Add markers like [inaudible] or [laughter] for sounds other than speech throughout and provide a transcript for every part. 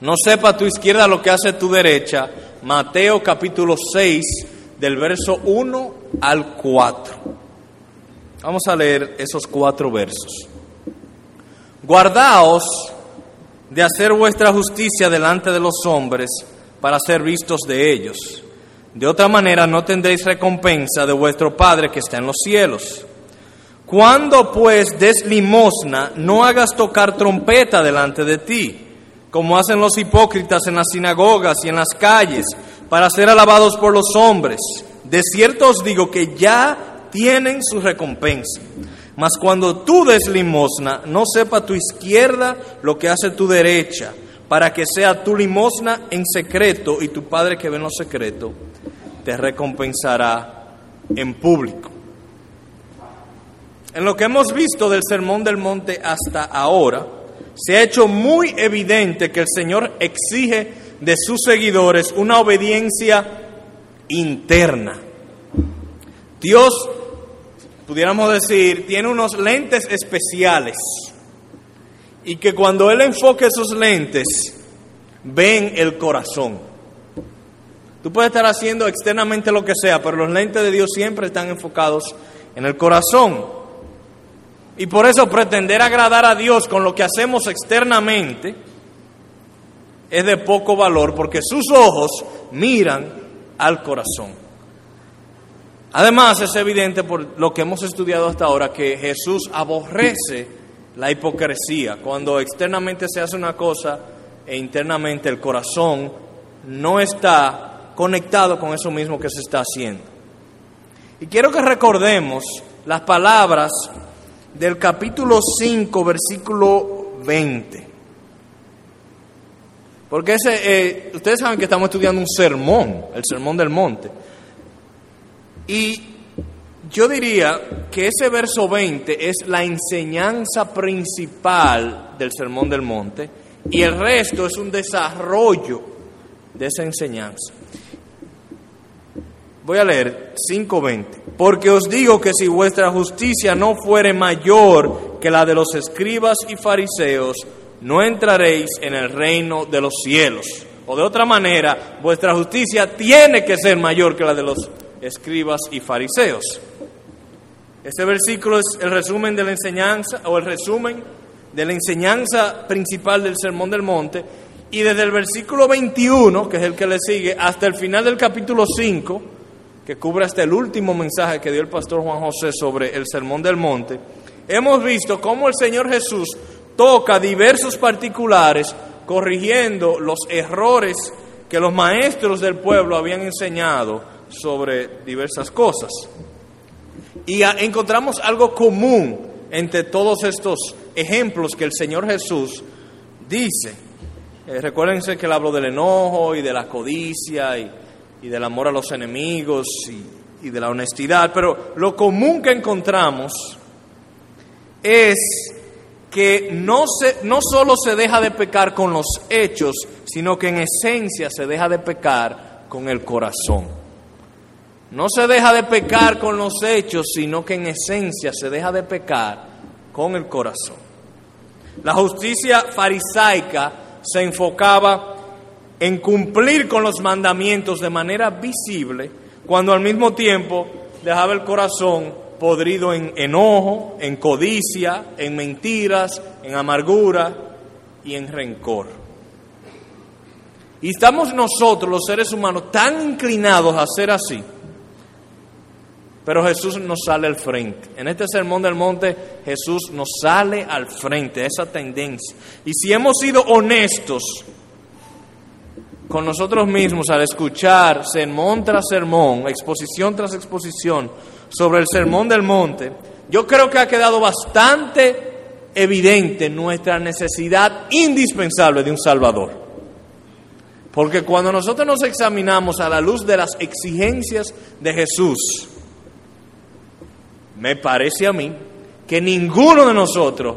no sepa tu izquierda lo que hace tu derecha. Mateo capítulo 6, del verso 1 al 4. Vamos a leer esos cuatro versos. Guardaos de hacer vuestra justicia delante de los hombres para ser vistos de ellos. De otra manera no tendréis recompensa de vuestro Padre que está en los cielos. Cuando pues des limosna, no hagas tocar trompeta delante de ti, como hacen los hipócritas en las sinagogas y en las calles, para ser alabados por los hombres. De cierto os digo que ya tienen su recompensa. Mas cuando tú des limosna, no sepa tu izquierda lo que hace tu derecha, para que sea tu limosna en secreto y tu Padre que ve en lo secreto te recompensará en público. En lo que hemos visto del Sermón del Monte hasta ahora, se ha hecho muy evidente que el Señor exige de sus seguidores una obediencia interna. Dios pudiéramos decir, tiene unos lentes especiales y que cuando Él enfoque esos lentes, ven el corazón. Tú puedes estar haciendo externamente lo que sea, pero los lentes de Dios siempre están enfocados en el corazón. Y por eso pretender agradar a Dios con lo que hacemos externamente es de poco valor, porque sus ojos miran al corazón. Además, es evidente por lo que hemos estudiado hasta ahora que Jesús aborrece la hipocresía. Cuando externamente se hace una cosa e internamente el corazón no está conectado con eso mismo que se está haciendo. Y quiero que recordemos las palabras del capítulo 5, versículo 20. Porque ese, eh, ustedes saben que estamos estudiando un sermón, el sermón del monte. Y yo diría que ese verso 20 es la enseñanza principal del Sermón del Monte y el resto es un desarrollo de esa enseñanza. Voy a leer 5.20. Porque os digo que si vuestra justicia no fuere mayor que la de los escribas y fariseos, no entraréis en el reino de los cielos. O de otra manera, vuestra justicia tiene que ser mayor que la de los escribas y fariseos. Este versículo es el resumen de la enseñanza o el resumen de la enseñanza principal del Sermón del Monte y desde el versículo 21, que es el que le sigue, hasta el final del capítulo 5, que cubre hasta el último mensaje que dio el pastor Juan José sobre el Sermón del Monte, hemos visto cómo el Señor Jesús toca diversos particulares corrigiendo los errores que los maestros del pueblo habían enseñado sobre diversas cosas. Y encontramos algo común entre todos estos ejemplos que el Señor Jesús dice. Eh, recuérdense que él habló del enojo y de la codicia y, del amor a los enemigos y, y de la honestidad, pero lo común que encontramos es que no, se, no solo se deja de pecar con los hechos, sino que en esencia se deja de pecar con el corazón. No se deja de pecar con los hechos, sino que en esencia se deja de pecar con el corazón. La justicia farisaica se enfocaba en cumplir con los mandamientos de manera visible, cuando al mismo tiempo dejaba el corazón podrido en enojo, en codicia, en mentiras, en amargura y en rencor. Y estamos nosotros, los seres humanos, tan inclinados a ser así, pero Jesús nos sale al frente. En este sermón del monte Jesús nos sale al frente, esa tendencia. Y si hemos sido honestos con nosotros mismos al escuchar sermón tras sermón, exposición tras exposición sobre el sermón del monte, yo creo que ha quedado bastante evidente nuestra necesidad indispensable de un Salvador. Porque cuando nosotros nos examinamos a la luz de las exigencias de Jesús, me parece a mí que ninguno de nosotros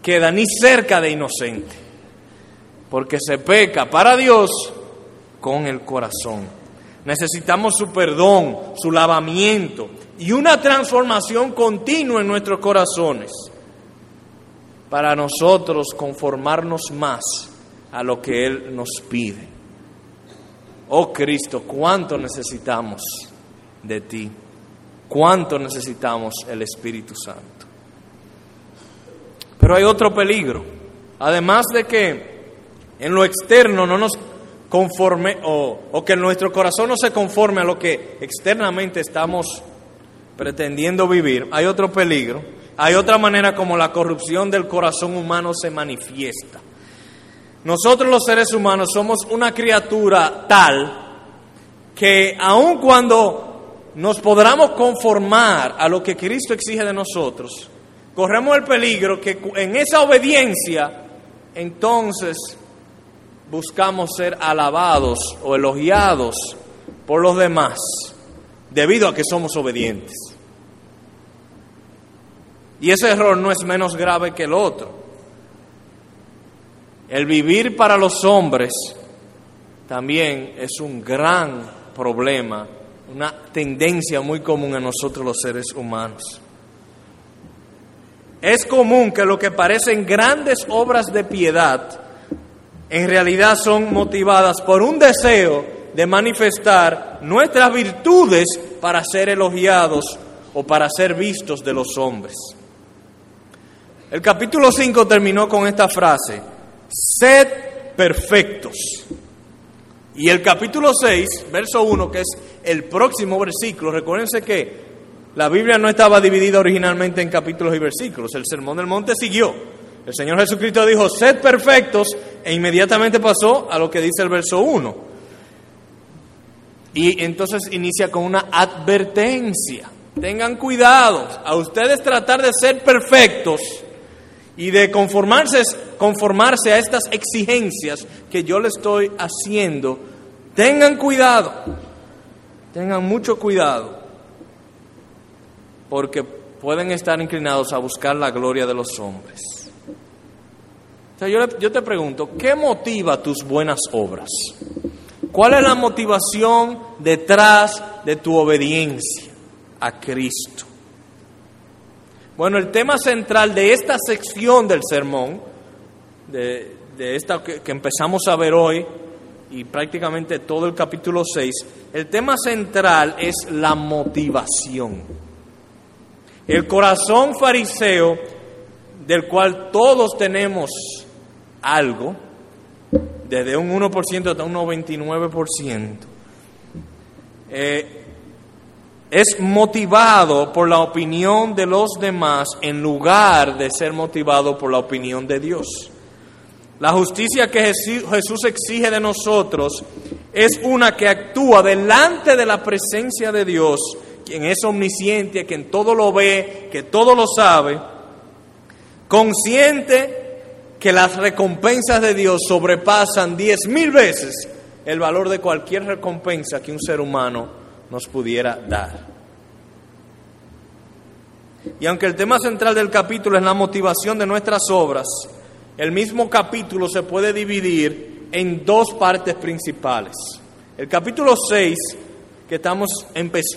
queda ni cerca de inocente, porque se peca para Dios con el corazón. Necesitamos su perdón, su lavamiento y una transformación continua en nuestros corazones para nosotros conformarnos más a lo que Él nos pide. Oh Cristo, cuánto necesitamos de ti, cuánto necesitamos el Espíritu Santo. Pero hay otro peligro, además de que en lo externo no nos conforme o, o que nuestro corazón no se conforme a lo que externamente estamos pretendiendo vivir, hay otro peligro, hay otra manera como la corrupción del corazón humano se manifiesta. Nosotros los seres humanos somos una criatura tal que aun cuando nos podamos conformar a lo que Cristo exige de nosotros, corremos el peligro que en esa obediencia entonces buscamos ser alabados o elogiados por los demás debido a que somos obedientes. Y ese error no es menos grave que el otro. El vivir para los hombres también es un gran problema, una tendencia muy común en nosotros los seres humanos. Es común que lo que parecen grandes obras de piedad en realidad son motivadas por un deseo de manifestar nuestras virtudes para ser elogiados o para ser vistos de los hombres. El capítulo 5 terminó con esta frase, sed perfectos. Y el capítulo 6, verso 1, que es el próximo versículo, recuérdense que la Biblia no estaba dividida originalmente en capítulos y versículos, el Sermón del Monte siguió. El Señor Jesucristo dijo, sed perfectos, e inmediatamente pasó a lo que dice el verso 1. Y entonces inicia con una advertencia. Tengan cuidado, a ustedes tratar de ser perfectos y de conformarse, conformarse a estas exigencias que yo le estoy haciendo, tengan cuidado, tengan mucho cuidado, porque pueden estar inclinados a buscar la gloria de los hombres. O sea, yo, te pregunto, ¿qué motiva tus buenas obras? ¿Cuál es la motivación detrás de tu obediencia a Cristo? Bueno, el tema central de esta sección del sermón, de, esta que, que empezamos a ver hoy, y prácticamente todo el capítulo 6, el tema central es la motivación. El corazón fariseo, del cual todos tenemos algo, desde un 1% hasta un 99%, eh, es motivado por la opinión de los demás en lugar de ser motivado por la opinión de Dios. La justicia que Jesús exige de nosotros es una que actúa delante de la presencia de Dios, quien es omnisciente, quien todo lo ve, que todo lo sabe, consciente que las recompensas de Dios sobrepasan diez mil veces el valor de cualquier recompensa que un ser humano nos pudiera dar. Y aunque el tema central del capítulo es la motivación de nuestras obras, el mismo capítulo se puede dividir en dos partes principales. El capítulo 6, que, estamos,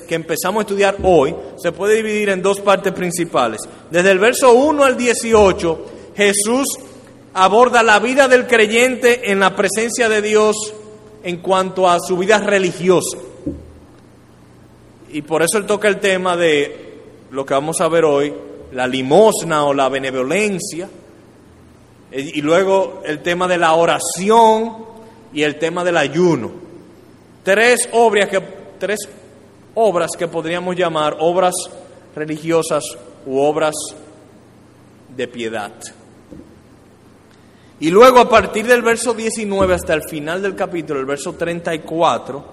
que empezamos a estudiar hoy, se puede dividir en dos partes principales. Desde el verso 1 al 18, Jesús aborda la vida del creyente en la presencia de Dios en cuanto a su vida religiosa. Y por eso él toca el tema de lo que vamos a ver hoy, la limosna o la benevolencia, y luego el tema de la oración y el tema del ayuno. Tres obras que, tres obras que podríamos llamar obras religiosas u obras de piedad. Y luego a partir del verso 19 hasta el final del capítulo, el verso 34,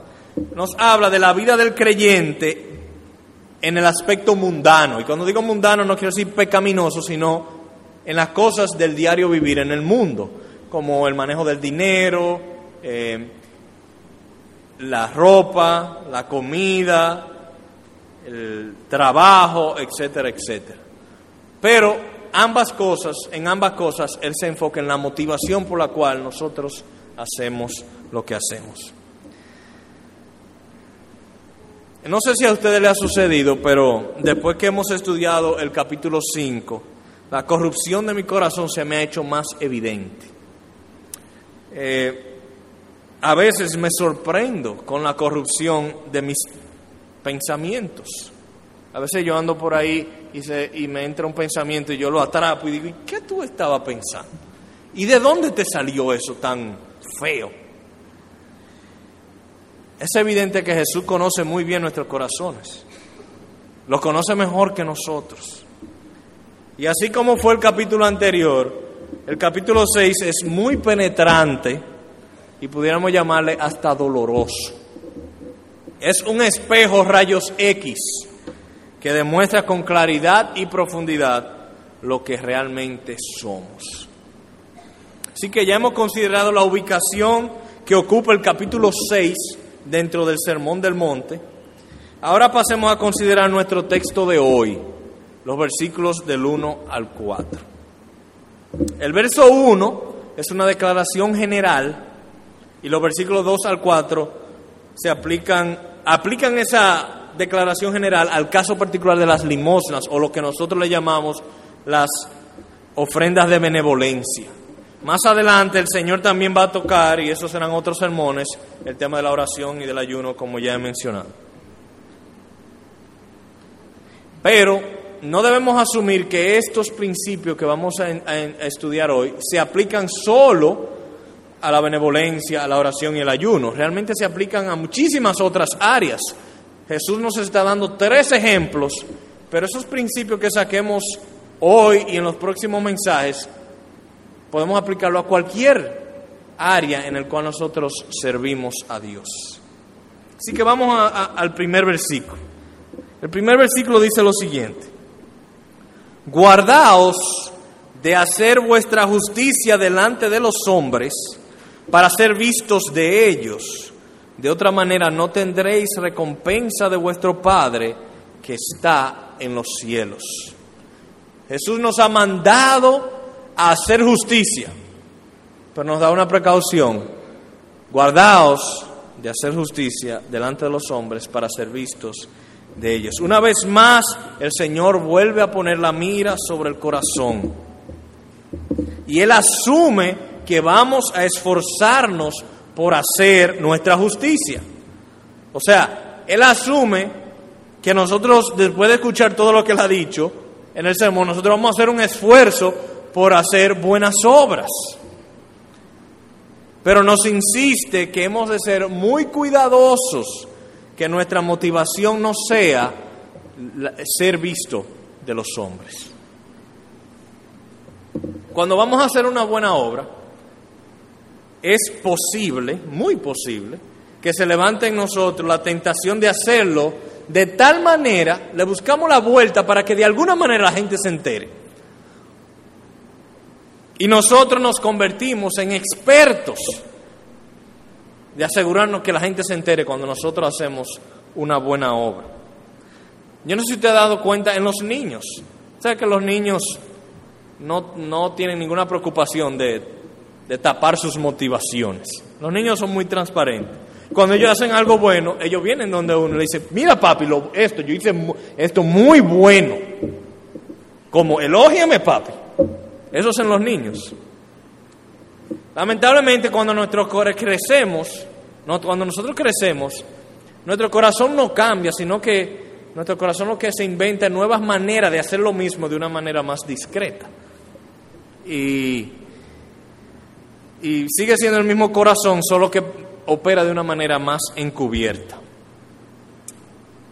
nos habla de la vida del creyente en el aspecto mundano. Y cuando digo mundano no quiero decir pecaminoso, sino en las cosas del diario vivir en el mundo, como el manejo del dinero, eh, la ropa, la comida, el trabajo, etcétera, etcétera. Pero ambas cosas, en ambas cosas, Él se enfoca en la motivación por la cual nosotros hacemos lo que hacemos. No sé si a ustedes les ha sucedido, pero después que hemos estudiado el capítulo 5, la corrupción de mi corazón se me ha hecho más evidente. eh, a veces me sorprendo con la corrupción de mis pensamientos. A veces yo ando por ahí y, se, y me entra un pensamiento y yo lo atrapo y digo, ¿y qué tú estabas pensando? ¿Y de dónde te salió eso tan feo? Es evidente que Jesús conoce muy bien nuestros corazones. Lo conoce mejor que nosotros. Y así como fue el capítulo anterior, el capítulo 6 es muy penetrante y pudiéramos llamarle hasta doloroso. Es un espejo rayos X que demuestra con claridad y profundidad lo que realmente somos. Así que ya hemos considerado la ubicación que ocupa el capítulo 6 dentro del Sermón del Monte. Ahora pasemos a considerar nuestro texto de hoy, los versículos del 1 al 4. El verso 1 es una declaración general y los versículos 2 al 4 se aplican, aplican esa declaración general al caso particular de las limosnas o lo que nosotros le llamamos las ofrendas de benevolencia. Más adelante el Señor también va a tocar, y esos serán otros sermones, el tema de la oración y del ayuno, como ya he mencionado. Pero no debemos asumir que estos principios que vamos a, estudiar hoy se aplican solo a la benevolencia, a la oración y el ayuno. Realmente se aplican a muchísimas otras áreas. Jesús nos está dando tres ejemplos, pero esos principios que saquemos hoy y en los próximos mensajes podemos aplicarlo a cualquier área en el cual nosotros servimos a Dios. Así que vamos al primer versículo. El primer versículo dice lo siguiente, guardaos de hacer vuestra justicia delante de los hombres para ser vistos de ellos. De otra manera no tendréis recompensa de vuestro Padre que está en los cielos. Jesús nos ha mandado a hacer justicia, pero nos da una precaución. Guardaos de hacer justicia delante de los hombres para ser vistos de ellos. Una vez más, el Señor vuelve a poner la mira sobre el corazón. Y Él asume que vamos a esforzarnos por hacer nuestra justicia. O sea, Él asume que nosotros, después de escuchar todo lo que Él ha dicho en el sermón, nosotros vamos a hacer un esfuerzo por hacer buenas obras. Pero nos insiste que hemos de ser muy cuidadosos que nuestra motivación no sea ser visto de los hombres. Cuando vamos a hacer una buena obra, es posible, muy posible, que se levante en nosotros la tentación de hacerlo de tal manera, le buscamos la vuelta para que de alguna manera la gente se entere. Y nosotros nos convertimos en expertos de asegurarnos que la gente se entere cuando nosotros hacemos una buena obra. Yo no sé si usted ha dado cuenta en los niños. ¿Sabe que los niños no, no tienen ninguna preocupación de, de tapar sus motivaciones? Los niños son muy transparentes. Cuando ellos hacen algo bueno, ellos vienen donde uno le dice, mira papi, esto, yo hice esto muy bueno. Como, elógiame papi. Esos son los niños. Lamentablemente cuando nosotros crecemos, cuando nosotros crecemos, nuestro corazón no cambia, sino que nuestro corazón lo que se inventa nuevas maneras de hacer lo mismo de una manera más discreta. Y, y sigue siendo el mismo corazón, solo que opera de una manera más encubierta.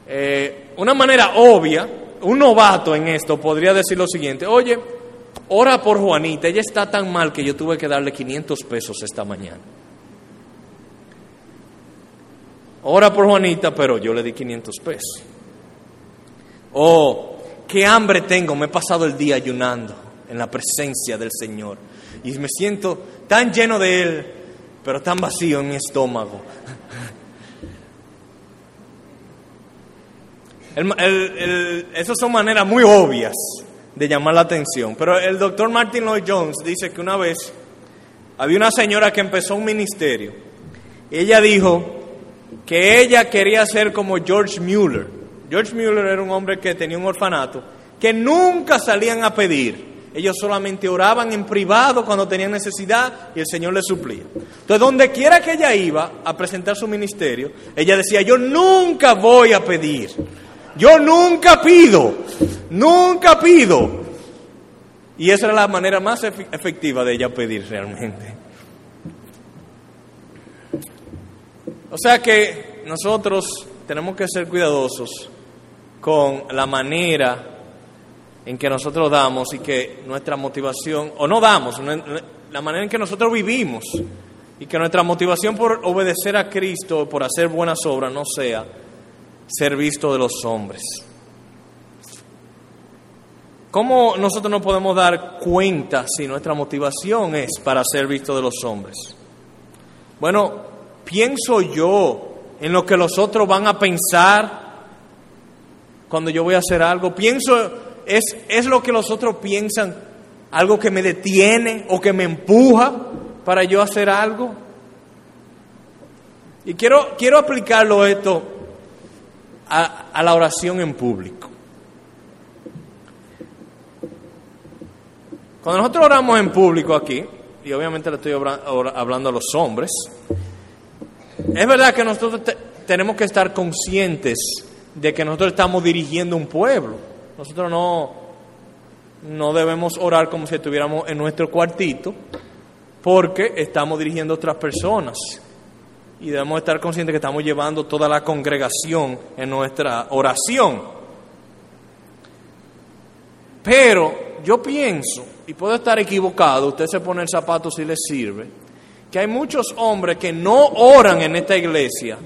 Eh, una manera obvia, un novato en esto podría decir lo siguiente, oye, ora por Juanita, ella está tan mal que yo tuve que darle 500 pesos esta mañana. Ora por Juanita, pero yo le di 500 pesos. Oh, qué hambre tengo, me he pasado el día ayunando en la presencia del Señor. Y me siento tan lleno de Él, pero tan vacío en mi estómago. esas son maneras muy obvias de llamar la atención. Pero el doctor Martin Lloyd Jones dice que una vez había una señora que empezó un ministerio. Y ella dijo que ella quería ser como George Mueller. George Mueller era un hombre que tenía un orfanato, que nunca salían a pedir. Ellos solamente oraban en privado cuando tenían necesidad y el Señor les suplía. Entonces, donde quiera que ella iba a presentar su ministerio, ella decía, yo nunca voy a pedir, yo nunca pido, nunca pido. Y esa era la manera más efectiva de ella pedir realmente. O sea que nosotros tenemos que ser cuidadosos con la manera en que nosotros damos y que nuestra motivación, o no damos, la manera en que nosotros vivimos y que nuestra motivación por obedecer a Cristo, por hacer buenas obras, no sea ser visto de los hombres. ¿Cómo nosotros no podemos dar cuenta si nuestra motivación es para ser visto de los hombres? Bueno, pienso yo en lo que los otros van a pensar cuando yo voy a hacer algo. Pienso, es, es lo que los otros piensan, algo que me detiene o que me empuja para yo hacer algo. Y quiero, quiero aplicarlo esto a, a la oración en público. Cuando nosotros oramos en público aquí, y obviamente le estoy hablando a los hombres, es verdad que nosotros tenemos que estar conscientes de que nosotros estamos dirigiendo un pueblo. Nosotros no, no debemos orar como si estuviéramos en nuestro cuartito, porque estamos dirigiendo a otras personas. Y debemos estar conscientes que estamos llevando toda la congregación en nuestra oración. Pero yo pienso, y puedo estar equivocado, usted se pone el zapato si le sirve, que hay muchos hombres que no oran en esta iglesia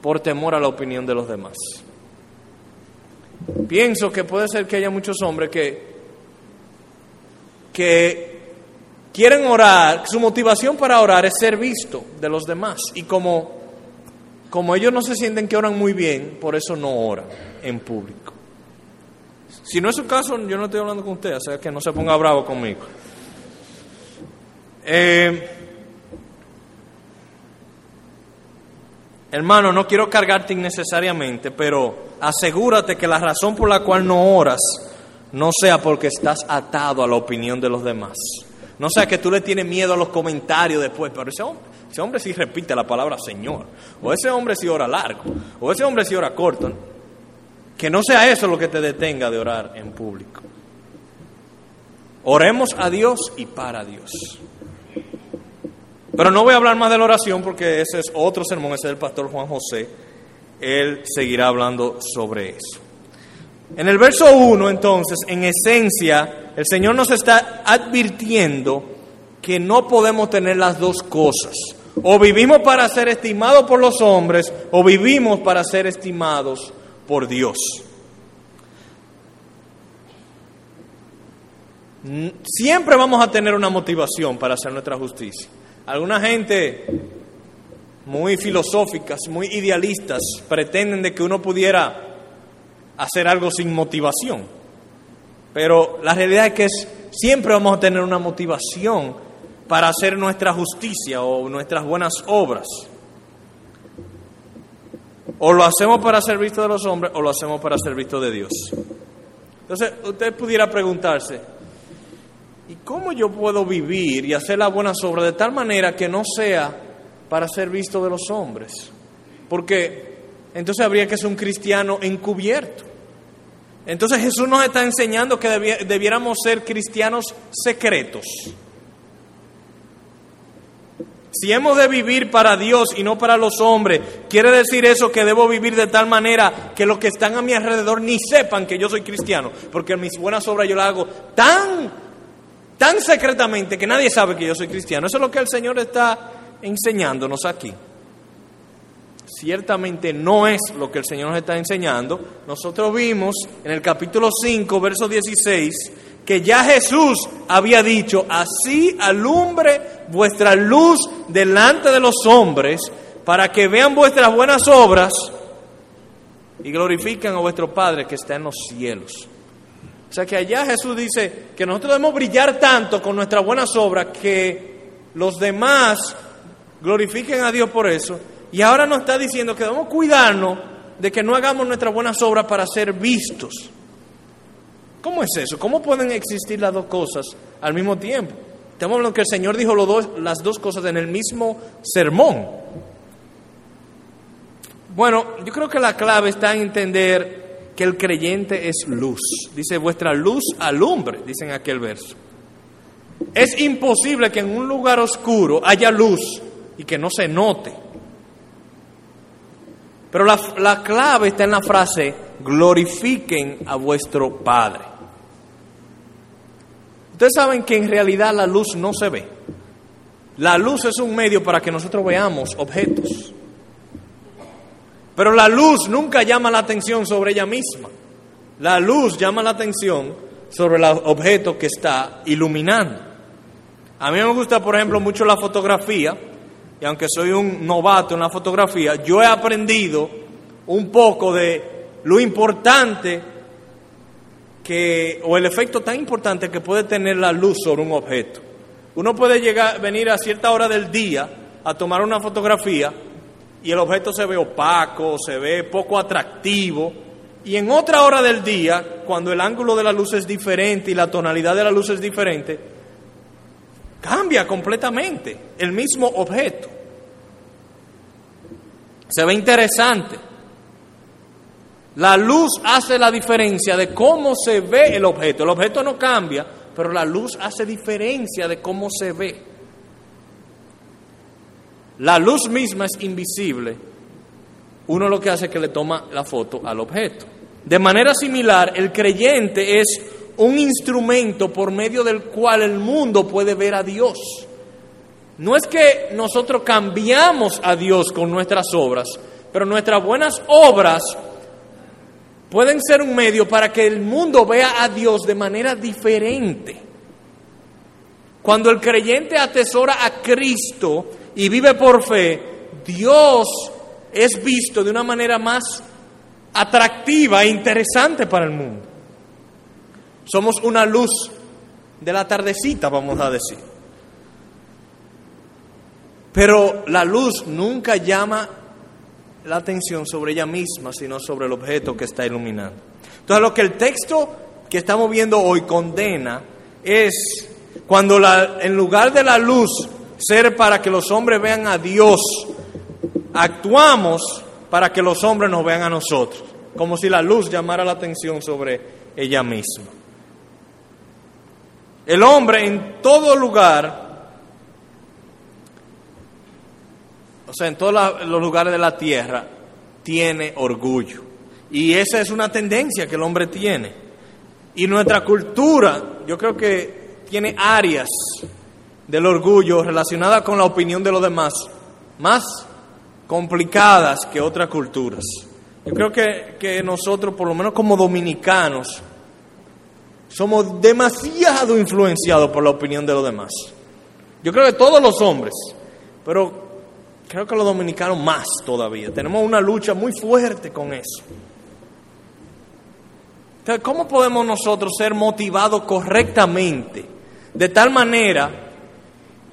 por temor a la opinión de los demás. Pienso que puede ser que haya muchos hombres que, que quieren orar, su motivación para orar es ser visto de los demás. Y como, como ellos no se sienten que oran muy bien, por eso no oran en público. Si no es su caso, yo no estoy hablando con usted, o sea que no se ponga bravo conmigo. Eh, Hermano, no quiero cargarte innecesariamente, pero asegúrate que la razón por la cual no oras no sea porque estás atado a la opinión de los demás. No sea que tú le tienes miedo a los comentarios después, pero ese hombre, ese hombre sí repite la palabra Señor, o ese hombre sí ora largo, o ese hombre sí ora corto. Que no sea eso lo que te detenga de orar en público. Oremos a Dios y para Dios. Pero no voy a hablar más de la oración porque ese es otro sermón, ese es del pastor Juan José. Él seguirá hablando sobre eso. En el verso 1, entonces, en esencia, el Señor nos está advirtiendo que no podemos tener las dos cosas. O vivimos para ser estimados por los hombres, o vivimos para ser estimados por Dios. Siempre vamos a tener una motivación para hacer nuestra justicia. Alguna gente muy filosóficas, muy idealistas, pretenden de que uno pudiera hacer algo sin motivación. Pero la realidad es que siempre vamos a tener una motivación para hacer nuestra justicia o nuestras buenas obras. O lo hacemos para ser visto de los hombres o lo hacemos para ser visto de Dios. Entonces, usted pudiera preguntarse, ¿Y cómo yo puedo vivir y hacer la buena obras de tal manera que no sea para ser visto de los hombres? Porque entonces habría que ser un cristiano encubierto. Entonces Jesús nos está enseñando que debiéramos ser cristianos secretos. Si hemos de vivir para Dios y no para los hombres, quiere decir eso que debo vivir de tal manera que los que están a mi alrededor ni sepan que yo soy cristiano, porque mis buenas obras yo las hago tan tan secretamente que nadie sabe que yo soy cristiano. Eso es lo que el Señor está enseñándonos aquí. Ciertamente no es lo que el Señor nos está enseñando. Nosotros vimos en el capítulo 5, verso 16, que ya Jesús había dicho, así alumbre vuestra luz delante de los hombres, para que vean vuestras buenas obras y glorifiquen a vuestro Padre que está en los cielos. O sea que allá Jesús dice que nosotros debemos brillar tanto con nuestras buenas obras que los demás glorifiquen a Dios por eso. Y ahora nos está diciendo que debemos cuidarnos de que no hagamos nuestras buenas obras para ser vistos. ¿Cómo es eso? ¿Cómo pueden existir las dos cosas al mismo tiempo? Estamos hablando que el Señor dijo las dos cosas en el mismo sermón. Bueno, yo creo que la clave está en entender que el creyente es luz. Dice, vuestra luz alumbre, dice en aquel verso. Es imposible que en un lugar oscuro haya luz y que no se note. Pero la, la clave está en la frase, glorifiquen a vuestro Padre. Ustedes saben que en realidad la luz no se ve. La luz es un medio para que nosotros veamos objetos. Pero la luz nunca llama la atención sobre ella misma. La luz llama la atención sobre el objeto que está iluminando. A mí me gusta, por ejemplo, mucho la fotografía, y aunque soy un novato en la fotografía, yo he aprendido un poco de lo importante que, o el efecto tan importante que puede tener la luz sobre un objeto. Uno puede llegar, venir a cierta hora del día a tomar una fotografía y el objeto se ve opaco, se ve poco atractivo. Y en otra hora del día, cuando el ángulo de la luz es diferente y la tonalidad de la luz es diferente, cambia completamente el mismo objeto. Se ve interesante. La luz hace la diferencia de cómo se ve el objeto. El objeto no cambia, pero la luz hace diferencia de cómo se ve. La luz misma es invisible. Uno lo que hace es que le toma la foto al objeto. De manera similar, el creyente es un instrumento por medio del cual el mundo puede ver a Dios. No es que nosotros cambiamos a Dios con nuestras obras, pero nuestras buenas obras pueden ser un medio para que el mundo vea a Dios de manera diferente. Cuando el creyente atesora a Cristo, y vive por fe, Dios es visto de una manera más atractiva e interesante para el mundo. Somos una luz de la tardecita, vamos a decir. Pero la luz nunca llama la atención sobre ella misma, sino sobre el objeto que está iluminando. Entonces lo que el texto que estamos viendo hoy condena es cuando en lugar de la luz ser para que los hombres vean a Dios, actuamos para que los hombres nos vean a nosotros, como si la luz llamara la atención sobre ella misma. El hombre en todo lugar, o sea, en todos los lugares de la tierra, tiene orgullo. Y esa es una tendencia que el hombre tiene. Y nuestra cultura, yo creo que tiene áreas del orgullo relacionada con la opinión de los demás, más complicadas que otras culturas. Yo creo que, que nosotros, por lo menos como dominicanos, somos demasiado influenciados por la opinión de los demás. Yo creo que todos los hombres, pero creo que los dominicanos más todavía. Tenemos una lucha muy fuerte con eso. Entonces, ¿cómo podemos nosotros ser motivados correctamente de tal manera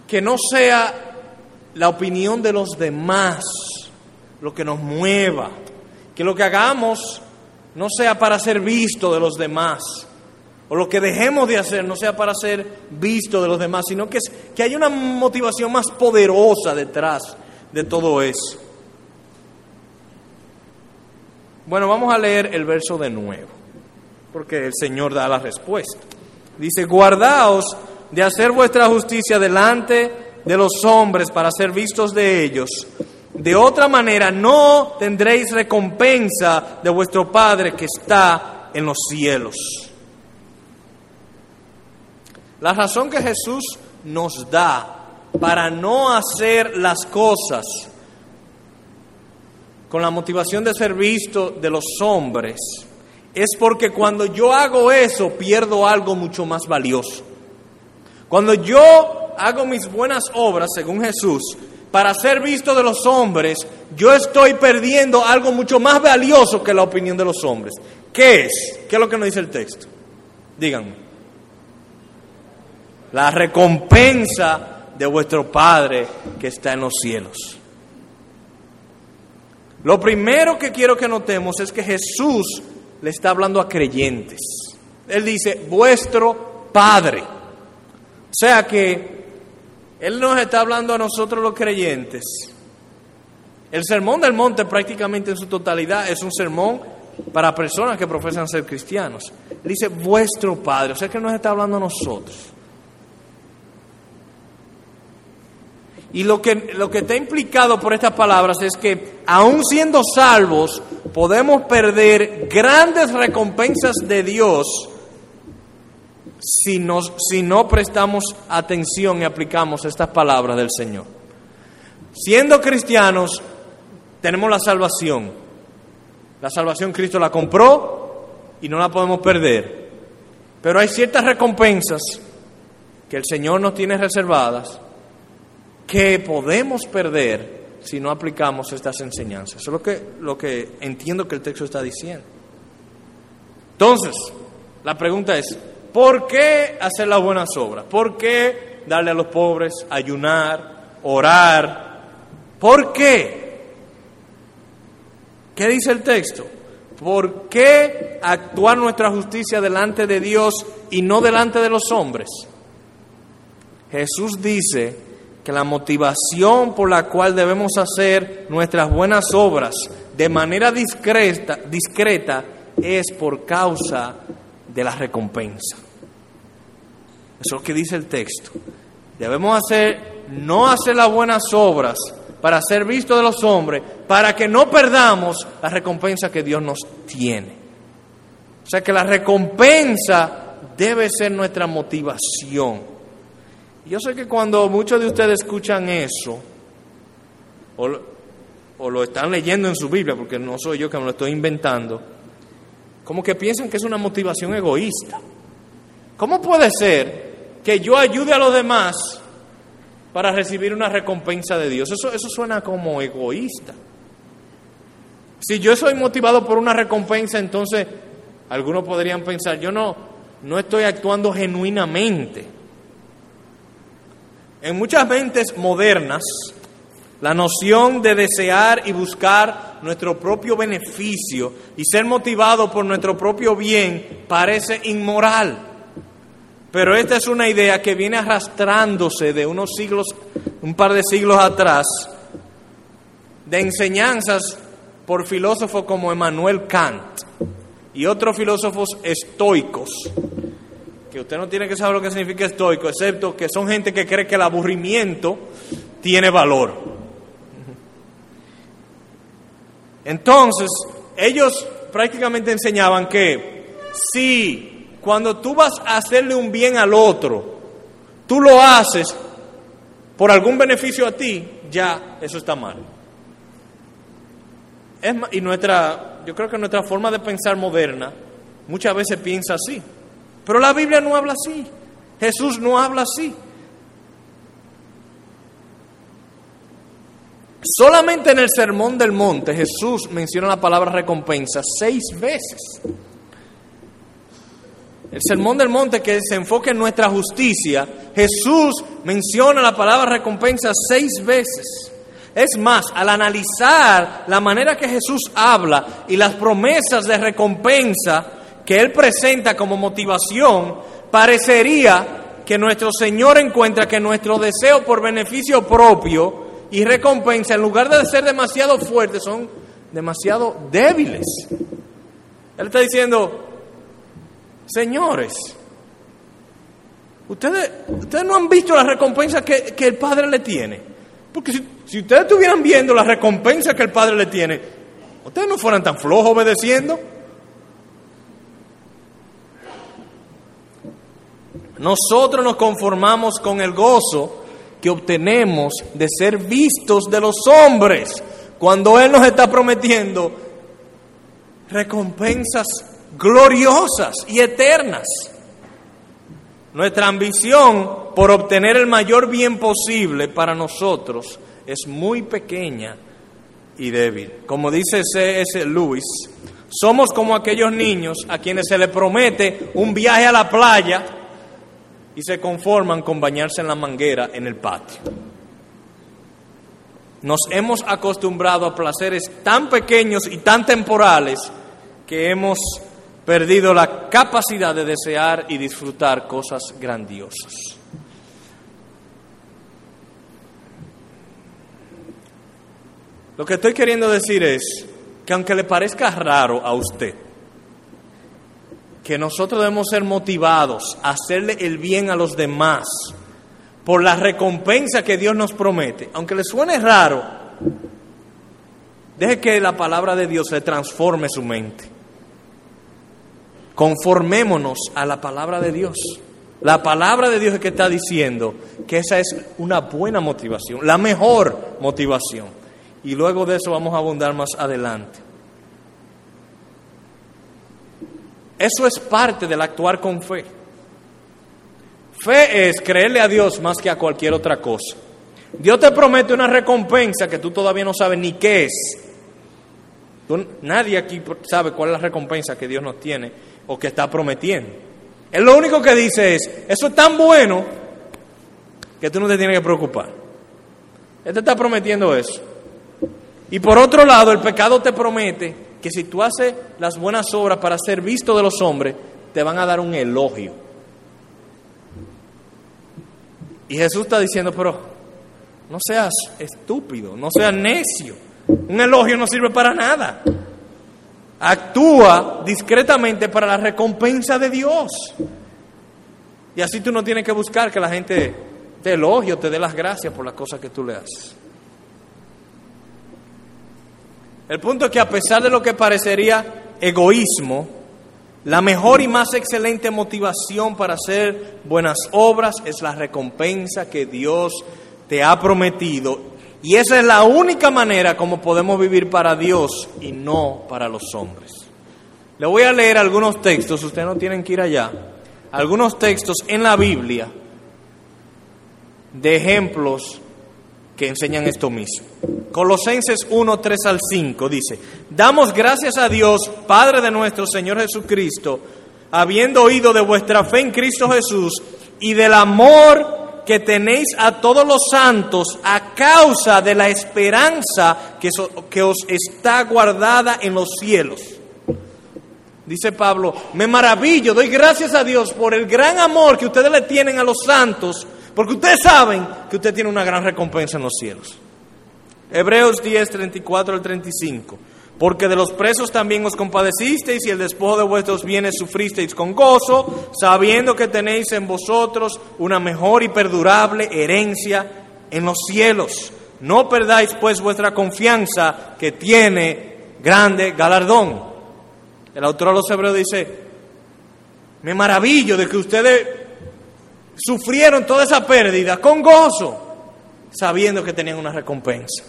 que no sea la opinión de los demás lo que nos mueva, que lo que hagamos no sea para ser visto de los demás, o lo que dejemos de hacer no sea para ser visto de los demás, sino que, es, que hay una motivación más poderosa detrás de todo eso. Bueno, vamos a leer el verso de nuevo, porque el Señor da la respuesta. Dice, guardaos de hacer vuestra justicia delante de los hombres para ser vistos de ellos. De otra manera no tendréis recompensa de vuestro Padre que está en los cielos. La razón que Jesús nos da para no hacer las cosas con la motivación de ser visto de los hombres es porque cuando yo hago eso pierdo algo mucho más valioso. Cuando yo hago mis buenas obras, según Jesús, para ser visto de los hombres, yo estoy perdiendo algo mucho más valioso que la opinión de los hombres. ¿Qué es? ¿Qué es lo que nos dice el texto? Díganme. La recompensa de vuestro Padre que está en los cielos. Lo primero que quiero que notemos es que Jesús le está hablando a creyentes. Él dice, vuestro Padre. O sea que Él nos está hablando a nosotros los creyentes. El sermón del monte prácticamente en su totalidad es un sermón para personas que profesan ser cristianos. Él dice, vuestro Padre. O sea que nos está hablando a nosotros. Y lo que, lo que está implicado por estas palabras es que, aun siendo salvos, podemos perder grandes recompensas de Dios si, si no prestamos atención y aplicamos estas palabras del Señor. Siendo cristianos, tenemos la salvación. La salvación Cristo la compró y no la podemos perder. Pero hay ciertas recompensas que el Señor nos tiene reservadas que podemos perder si no aplicamos estas enseñanzas. Eso es lo que, lo que entiendo que el texto está diciendo. Entonces, la pregunta es, ¿por qué hacer las buenas obras? ¿Por qué darle a los pobres, ayunar, orar? ¿Por qué? ¿Qué dice el texto? ¿Por qué actuar nuestra justicia delante de Dios y no delante de los hombres? Jesús dice que la motivación por la cual debemos hacer nuestras buenas obras de manera discreta, es por causa de la recompensa. Eso es lo que dice el texto. Debemos hacer, no hacer las buenas obras para ser vistos de los hombres, para que no perdamos la recompensa que Dios nos tiene. O sea que la recompensa debe ser nuestra motivación. Yo sé que cuando muchos de ustedes escuchan eso, o, lo están leyendo en su Biblia, porque no soy yo que me lo estoy inventando, como que piensan que es una motivación egoísta. ¿Cómo puede ser que yo ayude a los demás para recibir una recompensa de Dios? Eso, eso suena como egoísta. Si yo soy motivado por una recompensa, entonces algunos podrían pensar, yo no, no estoy actuando genuinamente. En muchas mentes modernas, la noción de desear y buscar nuestro propio beneficio y ser motivado por nuestro propio bien parece inmoral. Pero esta es una idea que viene arrastrándose de unos siglos, un par de siglos atrás, de enseñanzas por filósofos como Emmanuel Kant y otros filósofos estoicos que usted no tiene que saber lo que significa estoico, excepto que son gente que cree que el aburrimiento tiene valor. Entonces, ellos prácticamente enseñaban que si cuando tú vas a hacerle un bien al otro, tú lo haces por algún beneficio a ti, ya eso está mal. Y nuestra, yo creo que nuestra forma de pensar moderna muchas veces piensa así. Pero la Biblia no habla así. Jesús no habla así. Solamente en el Sermón del Monte Jesús menciona la palabra recompensa seis veces. El Sermón del Monte que se enfoca en nuestra justicia, Jesús menciona la palabra recompensa seis veces. Es más, al analizar la manera que Jesús habla y las promesas de recompensa, que Él presenta como motivación, parecería que nuestro Señor encuentra que nuestro deseo por beneficio propio y recompensa, en lugar de ser demasiado fuertes, son demasiado débiles. Él está diciendo, señores, ustedes, ustedes no han visto la recompensa que, el Padre le tiene. Porque si, si ustedes estuvieran viendo la recompensa que el Padre le tiene, ustedes no fueran tan flojos obedeciendo. Nosotros nos conformamos con el gozo que obtenemos de ser vistos de los hombres cuando Él nos está prometiendo recompensas gloriosas y eternas. Nuestra ambición por obtener el mayor bien posible para nosotros es muy pequeña y débil. Como dice C.S. Lewis, somos como aquellos niños a quienes se les promete un viaje a la playa y se conforman con bañarse en la manguera en el patio. Nos hemos acostumbrado a placeres tan pequeños y tan temporales que hemos perdido la capacidad de desear y disfrutar cosas grandiosas. Lo que estoy queriendo decir es que aunque le parezca raro a usted, que nosotros debemos ser motivados a hacerle el bien a los demás por la recompensa que Dios nos promete, aunque le suene raro, deje que la palabra de Dios le transforme su mente. Conformémonos a la palabra de Dios. La palabra de Dios es que está diciendo que esa es una buena motivación, la mejor motivación. Y luego de eso vamos a abundar más adelante. Eso es parte del actuar con fe. Fe es creerle a Dios más que a cualquier otra cosa. Dios te promete una recompensa que tú todavía no sabes ni qué es. nadie aquí sabe cuál es la recompensa que Dios nos tiene o que está prometiendo. Él lo único que dice es, eso es tan bueno que tú no te tienes que preocupar. Él te está prometiendo eso. Y por otro lado, el pecado te promete que si tú haces las buenas obras para ser visto de los hombres, te van a dar un elogio. Y Jesús está diciendo, pero no seas estúpido, no seas necio. Un elogio no sirve para nada. Actúa discretamente para la recompensa de Dios. Y así tú no tienes que buscar que la gente te elogie o te dé las gracias por las cosas que tú le haces. El punto es que a pesar de lo que parecería egoísmo, la mejor y más excelente motivación para hacer buenas obras es la recompensa que Dios te ha prometido. Y esa es la única manera como podemos vivir para Dios y no para los hombres. Le voy a leer algunos textos, ustedes no tienen que ir allá, algunos textos en la Biblia de ejemplos que enseñan esto mismo. Colosenses 1, 3 al 5 dice, damos gracias a Dios, Padre de nuestro Señor Jesucristo, habiendo oído de vuestra fe en Cristo Jesús y del amor que tenéis a todos los santos a causa de la esperanza que, que os está guardada en los cielos. Dice Pablo, me maravillo, doy gracias a Dios por el gran amor que ustedes le tienen a los santos porque ustedes saben que usted tiene una gran recompensa en los cielos. Hebreos 10, 34 al 35. Porque de los presos también os compadecisteis y el despojo de vuestros bienes sufristeis con gozo, sabiendo que tenéis en vosotros una mejor y perdurable herencia en los cielos. No perdáis pues vuestra confianza que tiene grande galardón. El autor de los Hebreos dice, me maravillo de que ustedes sufrieron toda esa pérdida con gozo, sabiendo que tenían una recompensa.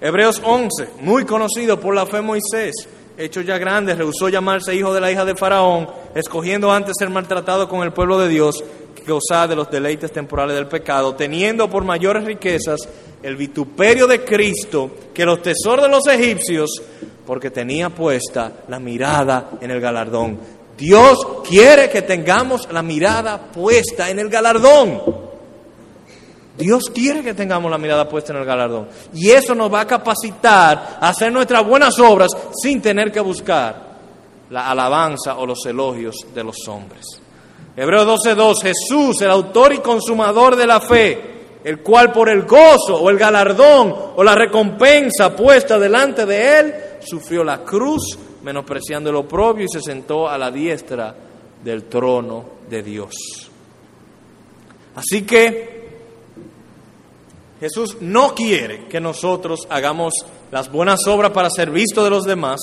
Hebreos 11, muy conocido por la fe Moisés, hecho ya grande, rehusó llamarse hijo de la hija de Faraón, escogiendo antes ser maltratado con el pueblo de Dios que gozar de los deleites temporales del pecado, teniendo por mayores riquezas el vituperio de Cristo que los tesoros de los egipcios, porque tenía puesta la mirada en el galardón Dios quiere que tengamos la mirada puesta en el galardón. Dios quiere que tengamos la mirada puesta en el galardón. Y eso nos va a capacitar a hacer nuestras buenas obras sin tener que buscar la alabanza o los elogios de los hombres. Hebreo 12.2, Jesús, el autor y consumador de la fe, el cual por el gozo o el galardón o la recompensa puesta delante de él, sufrió la cruz menospreciando el oprobio y se sentó a la diestra del trono de Dios. Así que Jesús no quiere que nosotros hagamos las buenas obras para ser visto de los demás,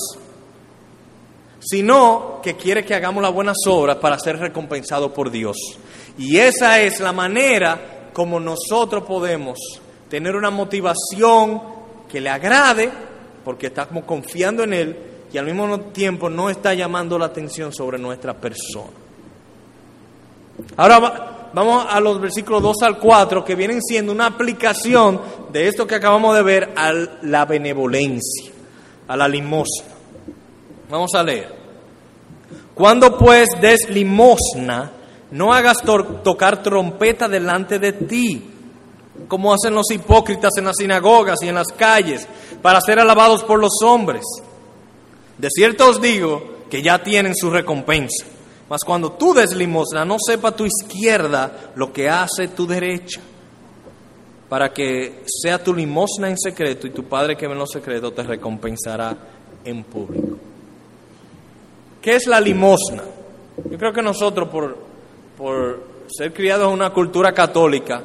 sino que quiere que hagamos las buenas obras para ser recompensados por Dios. Y esa es la manera como nosotros podemos tener una motivación que le agrade, porque estamos confiando en Él, y al mismo tiempo no está llamando la atención sobre nuestra persona. Ahora vamos a los versículos 2 al 4 que vienen siendo una aplicación de esto que acabamos de ver a la benevolencia, a la limosna. Vamos a leer. Cuando pues des limosna, no hagas tocar trompeta delante de ti, como hacen los hipócritas en las sinagogas y en las calles, para ser alabados por los hombres. De cierto os digo que ya tienen su recompensa. Mas cuando tú des limosna, no sepa tu izquierda lo que hace tu derecha, para que sea tu limosna en secreto y tu Padre que ve en los secretos te recompensará en público. ¿Qué es la limosna? Yo creo que nosotros, por, por ser criados en una cultura católica,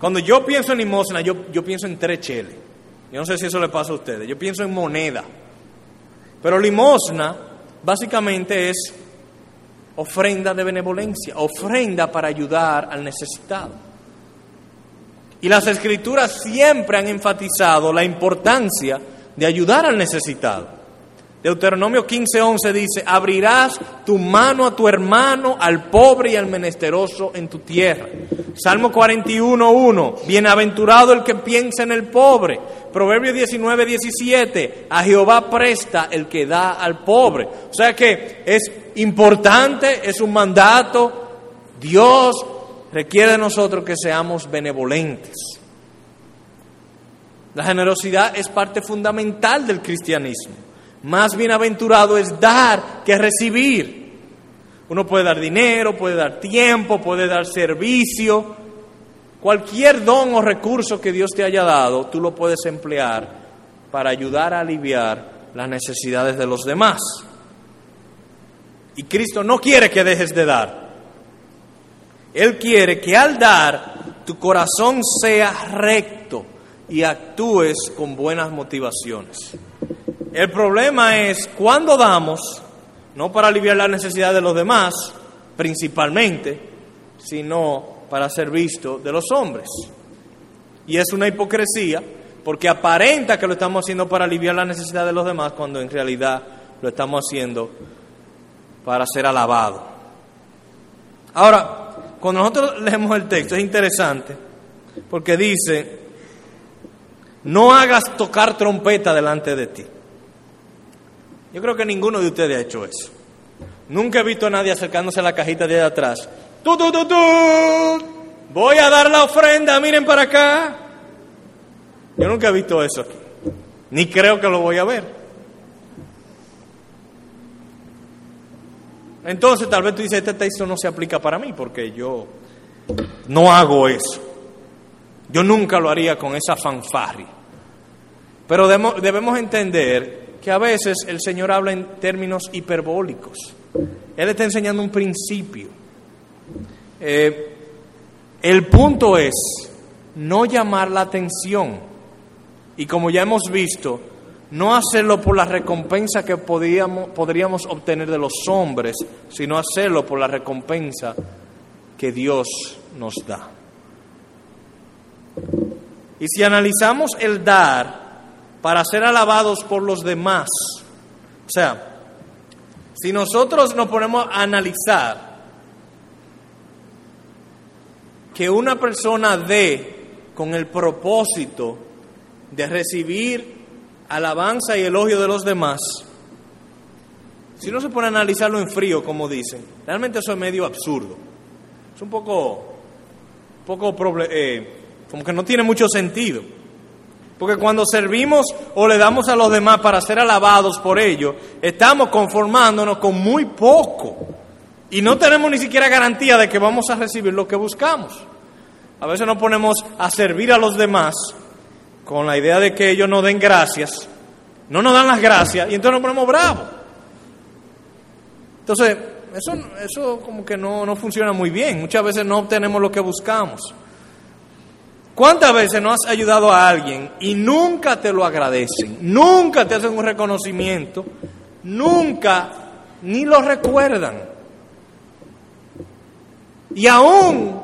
cuando yo pienso en limosna, yo, yo pienso en tres cheles. Yo no sé si eso le pasa a ustedes. Yo pienso en moneda. Pero limosna básicamente es ofrenda de benevolencia, ofrenda para ayudar al necesitado. Y las escrituras siempre han enfatizado la importancia de ayudar al necesitado. Deuteronomio 15:11 dice, abrirás tu mano a tu hermano, al pobre y al menesteroso en tu tierra. Salmo 41:1, bienaventurado el que piensa en el pobre. Proverbio 19:17, a Jehová presta el que da al pobre. O sea que es importante, es un mandato. Dios requiere de nosotros que seamos benevolentes. La generosidad es parte fundamental del cristianismo. Más bienaventurado es dar que recibir. Uno puede dar dinero, puede dar tiempo, puede dar servicio. Cualquier don o recurso que Dios te haya dado, tú lo puedes emplear para ayudar a aliviar las necesidades de los demás. Y Cristo no quiere que dejes de dar. Él quiere que al dar tu corazón sea recto y actúes con buenas motivaciones. El problema es cuando damos, no para aliviar la necesidad de los demás, principalmente, sino para ser visto de los hombres. Y es una hipocresía porque aparenta que lo estamos haciendo para aliviar la necesidad de los demás cuando en realidad lo estamos haciendo para ser alabado. Ahora, cuando nosotros [laughs] leemos el texto es interesante porque dice, no hagas tocar trompeta delante de ti. Yo creo que ninguno de ustedes ha hecho eso. Nunca he visto a nadie acercándose a la cajita de atrás. ¡Tú! Voy a dar la ofrenda, miren para acá. Yo nunca he visto eso aquí. Ni creo que lo voy a ver. Entonces tal vez tú dices, este texto no se aplica para mí porque yo no hago eso. Yo nunca lo haría con esa fanfarria. Pero debemos entender que a veces el Señor habla en términos hiperbólicos. Él está enseñando un principio. Eh, el punto es no llamar la atención y como ya hemos visto, no hacerlo por la recompensa que podríamos, podríamos obtener de los hombres, sino hacerlo por la recompensa que Dios nos da. Y si analizamos el dar, para ser alabados por los demás. O sea, si nosotros nos ponemos a analizar que una persona dé con el propósito de recibir alabanza y elogio de los demás, si no se pone a analizarlo en frío, como dicen, realmente eso es medio absurdo. Es un poco, poco eh, como que no tiene mucho sentido. Porque cuando servimos o le damos a los demás para ser alabados por ellos, estamos conformándonos con muy poco. Y no tenemos ni siquiera garantía de que vamos a recibir lo que buscamos. A veces nos ponemos a servir a los demás con la idea de que ellos nos den gracias. No nos dan las gracias y entonces nos ponemos bravos. Entonces, eso, eso como que no, no funciona muy bien. Muchas veces no obtenemos lo que buscamos. ¿Cuántas veces no has ayudado a alguien y nunca te lo agradecen? Nunca te hacen un reconocimiento, nunca ni lo recuerdan. Y aún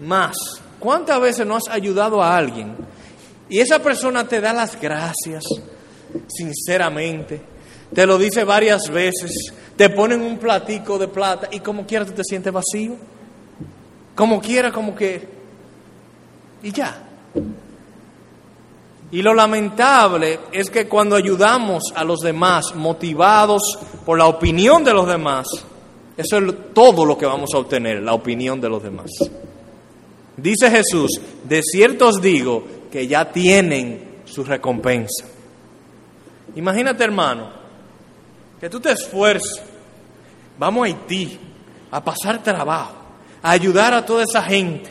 más, ¿cuántas veces no has ayudado a alguien y esa persona te da las gracias sinceramente? Te lo dice varias veces, te ponen un platico de plata y como quiera tú te sientes vacío. Como quiera, como que y ya. Y lo lamentable es que cuando ayudamos a los demás motivados por la opinión de los demás, eso es todo lo que vamos a obtener, la opinión de los demás. Dice Jesús, de cierto os digo que ya tienen su recompensa. Imagínate hermano, que tú te esfuerces. Vamos a Haití a pasar trabajo, a ayudar a toda esa gente.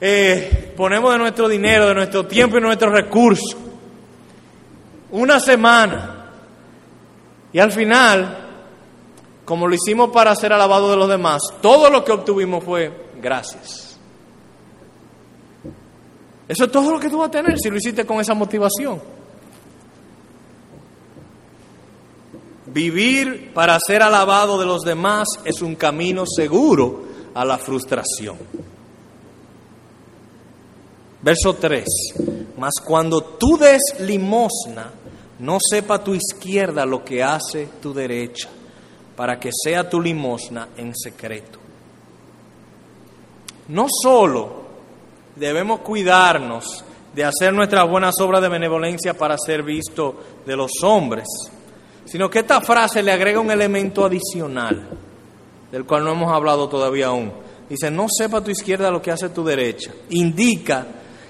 Eh, ponemos de nuestro dinero, de nuestro tiempo y nuestros recursos. Una semana. Y al final, como lo hicimos para ser alabado de los demás, todo lo que obtuvimos fue gracias. Eso es todo lo que tú vas a tener si lo hiciste con esa motivación. Vivir para ser alabado de los demás es un camino seguro a la frustración. Verso 3. Mas cuando tú des limosna, no sepa tu izquierda lo que hace tu derecha para que sea tu limosna en secreto. No solo debemos cuidarnos de hacer nuestras buenas obras de benevolencia para ser visto de los hombres, sino que esta frase le agrega un elemento adicional, del cual no hemos hablado todavía aún. Dice, no sepa tu izquierda lo que hace tu derecha. Indica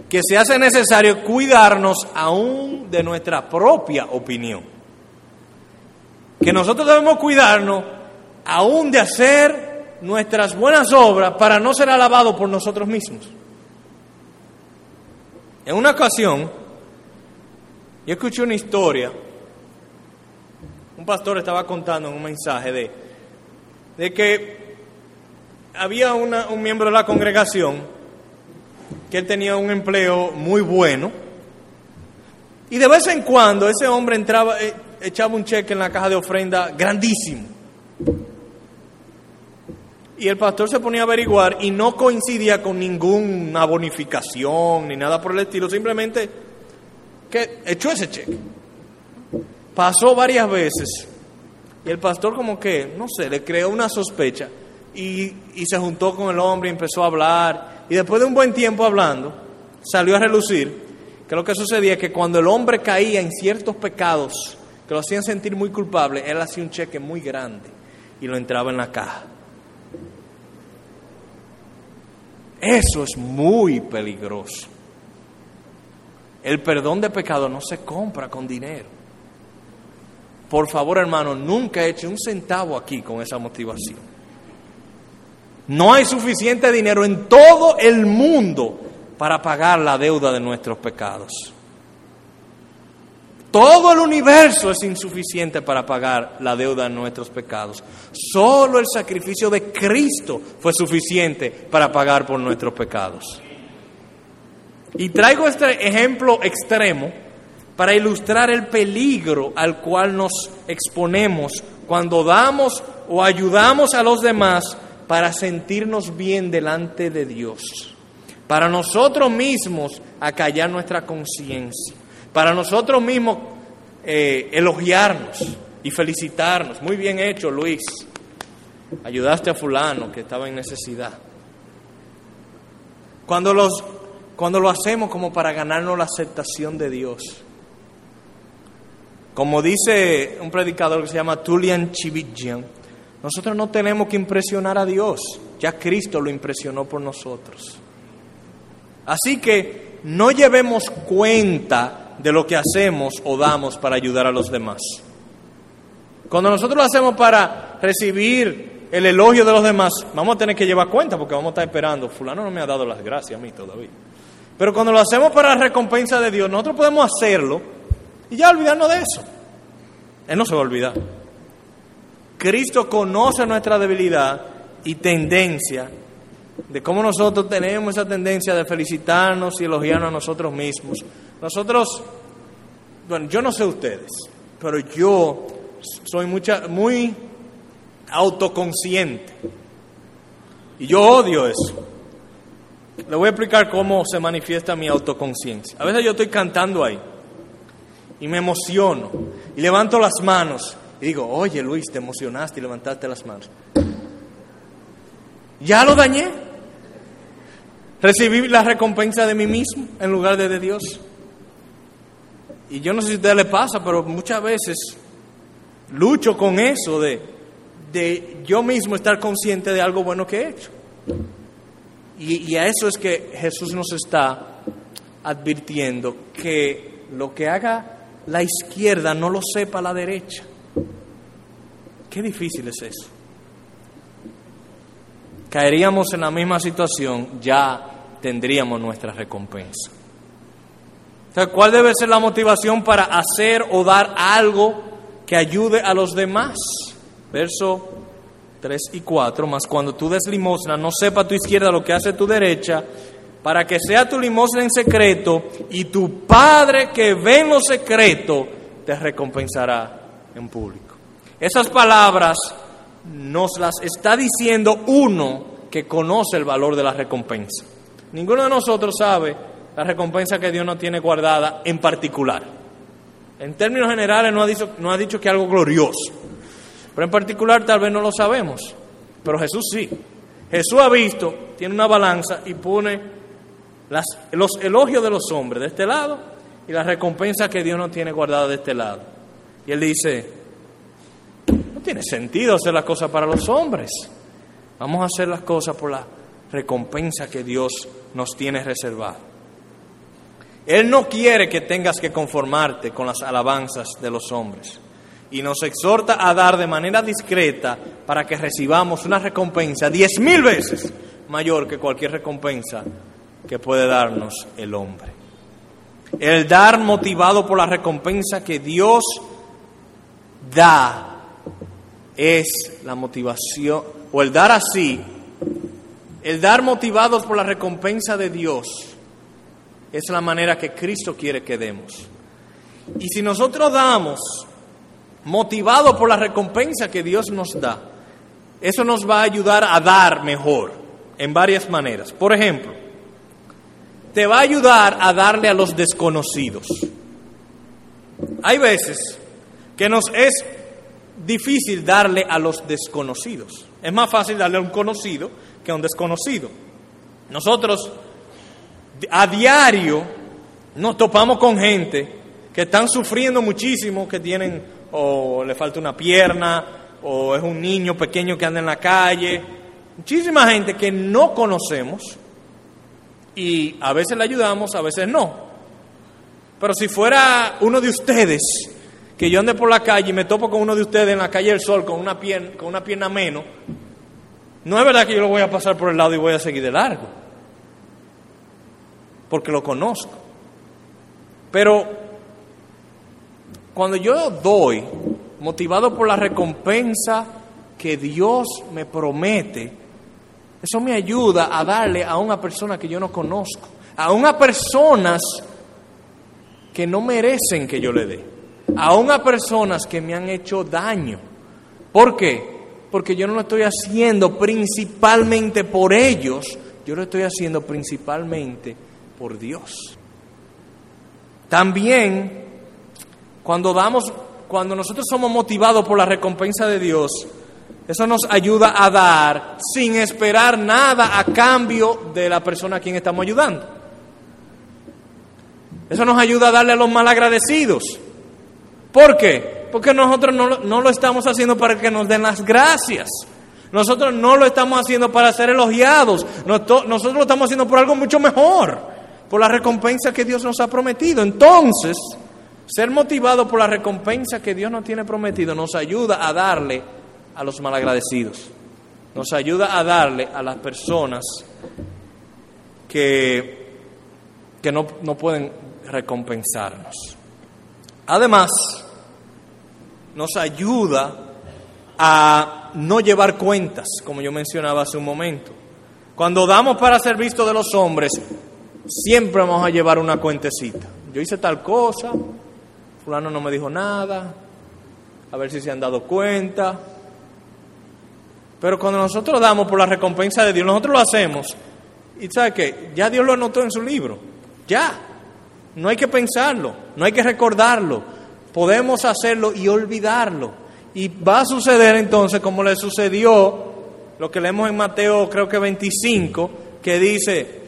que se hace necesario cuidarnos aún de nuestra propia opinión que nosotros debemos cuidarnos aún de hacer nuestras buenas obras para no ser alabados por nosotros mismos. En una ocasión, yo escuché una historia, un pastor estaba contando en un mensaje de, de que había un miembro de la congregación que él tenía un empleo muy bueno y de vez en cuando ese hombre entraba, eh, echaba un cheque en la caja de ofrenda grandísimo. Y el pastor se ponía a averiguar y no coincidía con ninguna bonificación ni nada por el estilo, simplemente que echó ese cheque. Pasó varias veces y el pastor como que, no sé, le creó una sospecha y, y se juntó con el hombre y empezó a hablar y después de un buen tiempo hablando, salió a relucir que lo que sucedía es que cuando el hombre caía en ciertos pecados, que lo hacían sentir muy culpable, él hacía un cheque muy grande y lo entraba en la caja. Eso es muy peligroso. El perdón de pecado no se compra con dinero. Por favor, hermano, nunca eche un centavo aquí con esa motivación. No hay suficiente dinero en todo el mundo para pagar la deuda de nuestros pecados. Todo el universo es insuficiente para pagar la deuda de nuestros pecados. Solo el sacrificio de Cristo fue suficiente para pagar por nuestros pecados. Y traigo este ejemplo extremo para ilustrar el peligro al cual nos exponemos cuando damos o ayudamos a los demás para sentirnos bien delante de Dios, para nosotros mismos acallar nuestra conciencia para nosotros mismos eh, elogiarnos y felicitarnos. Muy bien hecho, Luis. Ayudaste a fulano que estaba en necesidad. Cuando, los, cuando lo hacemos como para ganarnos la aceptación de Dios. Como dice un predicador que se llama Tulian Chivitjian, nosotros no tenemos que impresionar a Dios, ya Cristo lo impresionó por nosotros. Así que no llevemos cuenta de lo que hacemos o damos para ayudar a los demás. Cuando nosotros lo hacemos para recibir el elogio de los demás, vamos a tener que llevar cuenta porque vamos a estar esperando. Fulano no me ha dado las gracias a mí todavía. Pero cuando lo hacemos para la recompensa de Dios, nosotros podemos hacerlo y ya olvidarnos de eso. Él no se va a olvidar. Cristo conoce nuestra debilidad y tendencia de cómo nosotros tenemos esa tendencia de felicitarnos y elogiarnos a nosotros mismos. Nosotros, bueno, yo no sé ustedes, pero yo soy mucha, muy autoconsciente. Y yo odio eso. Le voy a explicar cómo se manifiesta mi autoconciencia. A veces yo estoy cantando ahí y me emociono y levanto las manos y digo, oye Luis, te emocionaste y levantaste las manos. Ya lo dañé. Recibí la recompensa de mí mismo en lugar de de Dios. Y yo no sé si a usted le pasa, pero muchas veces lucho con eso de, de yo mismo estar consciente de algo bueno que he hecho. Y, y a eso es que Jesús nos está advirtiendo que lo que haga la izquierda no lo sepa la derecha. Qué difícil es eso. Caeríamos en la misma situación, ya tendríamos nuestra recompensa. ¿cuál debe ser la motivación para hacer o dar algo que ayude a los demás? Verso 3 y 4, más cuando tú des limosna, no sepa tu izquierda lo que hace tu derecha, para que sea tu limosna en secreto y tu Padre que ve en lo secreto te recompensará en público. Esas palabras nos las está diciendo uno que conoce el valor de la recompensa. Ninguno de nosotros sabe la recompensa que Dios nos tiene guardada en particular. En términos generales no ha dicho, no ha dicho que algo glorioso, pero en particular tal vez no lo sabemos, pero Jesús sí. Jesús ha visto, tiene una balanza y pone las, los elogios de los hombres de este lado y la recompensa que Dios nos tiene guardada de este lado. Y él dice, no tiene sentido hacer las cosas para los hombres. Vamos a hacer las cosas por la recompensa que Dios nos tiene reservada. Él no quiere que tengas que conformarte con las alabanzas de los hombres y nos exhorta a dar de manera discreta para que recibamos una recompensa diez mil veces mayor que cualquier recompensa que puede darnos el hombre. El dar motivado por la recompensa que Dios da es la motivación, o el dar así, el dar motivados por la recompensa de Dios es la manera que Cristo quiere que demos. Y si nosotros damos motivado por la recompensa que Dios nos da, eso nos va a ayudar a dar mejor en varias maneras. Por ejemplo, te va a ayudar a darle a los desconocidos. Hay veces que nos es difícil darle a los desconocidos. Es más fácil darle a un conocido que a un desconocido. Nosotros a diario nos topamos con gente que están sufriendo muchísimo, que tienen o le falta una pierna, o es un niño pequeño que anda en la calle. Muchísima gente que no conocemos y a veces le ayudamos, a veces no. Pero si fuera uno de ustedes, que yo ande por la calle y me topo con uno de ustedes en la calle del sol con una pierna, con una pierna menos, no es verdad que yo lo voy a pasar por el lado y voy a seguir de largo porque lo conozco. Pero cuando yo doy, motivado por la recompensa que Dios me promete, eso me ayuda a darle a una persona que yo no conozco, a unas personas que no merecen que yo le dé, a unas personas que me han hecho daño. ¿Por qué? Porque yo no lo estoy haciendo principalmente por ellos, yo lo estoy haciendo principalmente por Dios. También, cuando damos, cuando nosotros somos motivados por la recompensa de Dios, eso nos ayuda a dar sin esperar nada a cambio de la persona a quien estamos ayudando. Eso nos ayuda a darle a los malagradecidos. ¿Por qué? Porque nosotros no, no lo estamos haciendo para que nos den las gracias. Nosotros no lo estamos haciendo para ser elogiados. Nosotros lo estamos haciendo por algo mucho mejor por la recompensa que Dios nos ha prometido. Entonces, ser motivado por la recompensa que Dios nos tiene prometido nos ayuda a darle a los malagradecidos, nos ayuda a darle a las personas que, que no, no pueden recompensarnos. Además, nos ayuda a no llevar cuentas, como yo mencionaba hace un momento. Cuando damos para ser visto de los hombres, siempre vamos a llevar una cuentecita. Yo hice tal cosa, fulano no me dijo nada, a ver si se han dado cuenta. Pero cuando nosotros damos por la recompensa de Dios, nosotros lo hacemos. Y sabe qué, ya Dios lo anotó en su libro. Ya. No hay que pensarlo, no hay que recordarlo. Podemos hacerlo y olvidarlo. Y va a suceder entonces como le sucedió lo que leemos en Mateo creo que 25, que dice,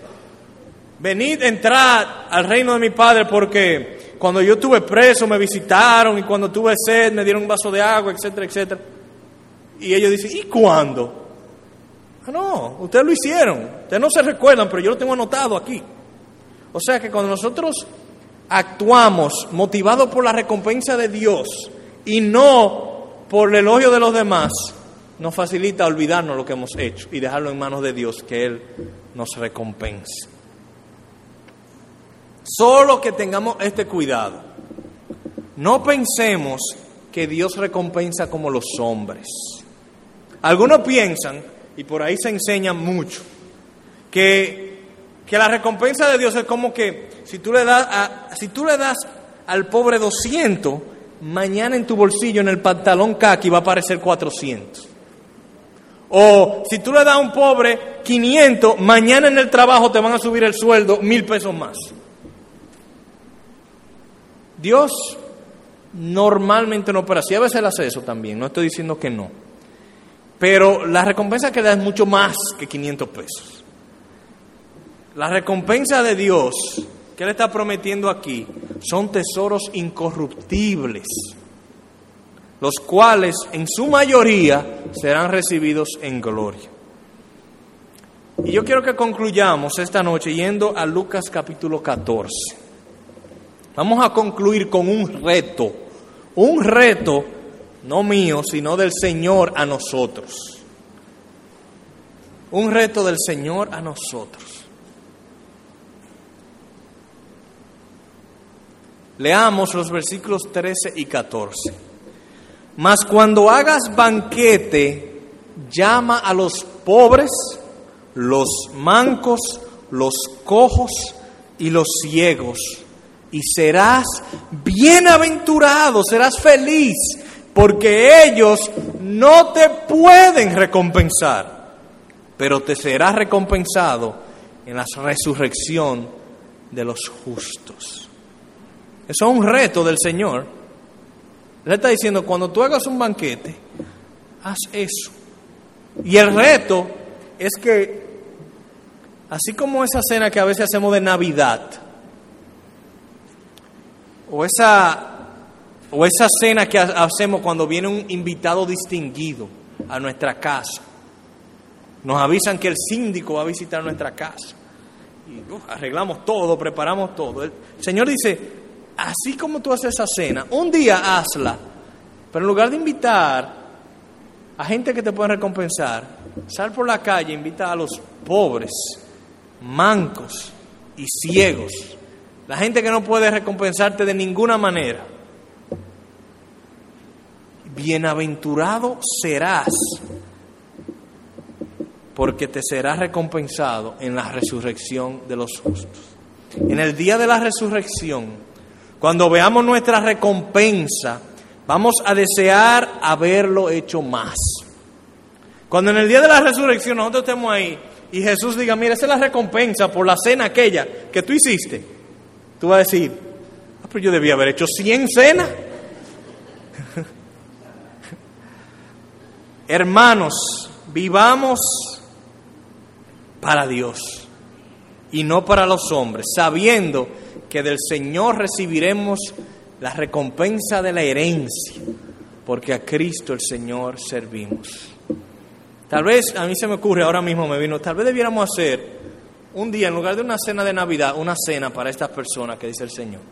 venid, entrad al reino de mi Padre porque cuando yo estuve preso me visitaron y cuando tuve sed me dieron un vaso de agua, etcétera, etcétera. Y ellos dicen, ¿y cuándo? Ah, no, ustedes lo hicieron, ustedes no se recuerdan, pero yo lo tengo anotado aquí. O sea que cuando nosotros actuamos motivados por la recompensa de Dios y no por el elogio de los demás, nos facilita olvidarnos lo que hemos hecho y dejarlo en manos de Dios, que Él nos recompense. Solo que tengamos este cuidado. No pensemos que Dios recompensa como los hombres. Algunos piensan, y por ahí se enseña mucho, que, que la recompensa de Dios es como que si tú le das, si tú le das al pobre 200, mañana en tu bolsillo, en el pantalón kaki, va a aparecer 400. O si tú le das a un pobre 500, mañana en el trabajo te van a subir el sueldo mil pesos más. Dios normalmente no opera así, a veces hace eso también, no estoy diciendo que no. Pero la recompensa que da es mucho más que 500 pesos. La recompensa de Dios que Él está prometiendo aquí son tesoros incorruptibles, los cuales en su mayoría serán recibidos en gloria. Y yo quiero que concluyamos esta noche yendo a Lucas capítulo 14. Vamos a concluir con un reto, un reto no mío, sino del Señor a nosotros. Un reto del Señor a nosotros. Leamos los versículos 13 y 14. Mas cuando hagas banquete, llama a los pobres, los mancos, los cojos y los ciegos, y serás bienaventurado, serás feliz, porque ellos no te pueden recompensar, pero te será recompensado en la resurrección de los justos. Eso es un reto del Señor. Él está diciendo, cuando tú hagas un banquete, haz eso. Y el reto es que, así como esa cena que a veces hacemos de Navidad, o esa, o esa cena que hacemos cuando viene un invitado distinguido a nuestra casa, nos avisan que el síndico va a visitar nuestra casa. Y arreglamos todo, preparamos todo. El Señor dice, así como tú haces esa cena, un día hazla, pero en lugar de invitar a gente que te puede recompensar, sal por la calle, invita a los pobres, mancos y ciegos, la gente que no puede recompensarte de ninguna manera. Bienaventurado serás, porque te será recompensado en la resurrección de los justos. En el día de la resurrección, cuando veamos nuestra recompensa, vamos a desear haberlo hecho más. Cuando en el día de la resurrección nosotros estemos ahí y Jesús diga, mira, esa es la recompensa por la cena aquella que tú hiciste, tú vas a decir, ah, pero yo debía haber hecho 100 cenas. [laughs] Hermanos, vivamos para Dios y no para los hombres, sabiendo que del Señor recibiremos la recompensa de la herencia, porque a Cristo el Señor servimos. Tal vez a mí se me ocurre, ahora mismo me vino, tal vez debiéramos hacer un día, en lugar de una cena de Navidad, una cena para estas personas que dice el Señor.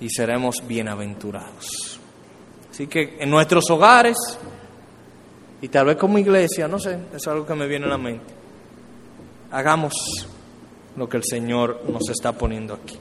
Y seremos bienaventurados. Así que en nuestros hogares, y tal vez como iglesia, no sé, es algo que me viene a la mente, hagamos lo que el Señor nos está poniendo aquí.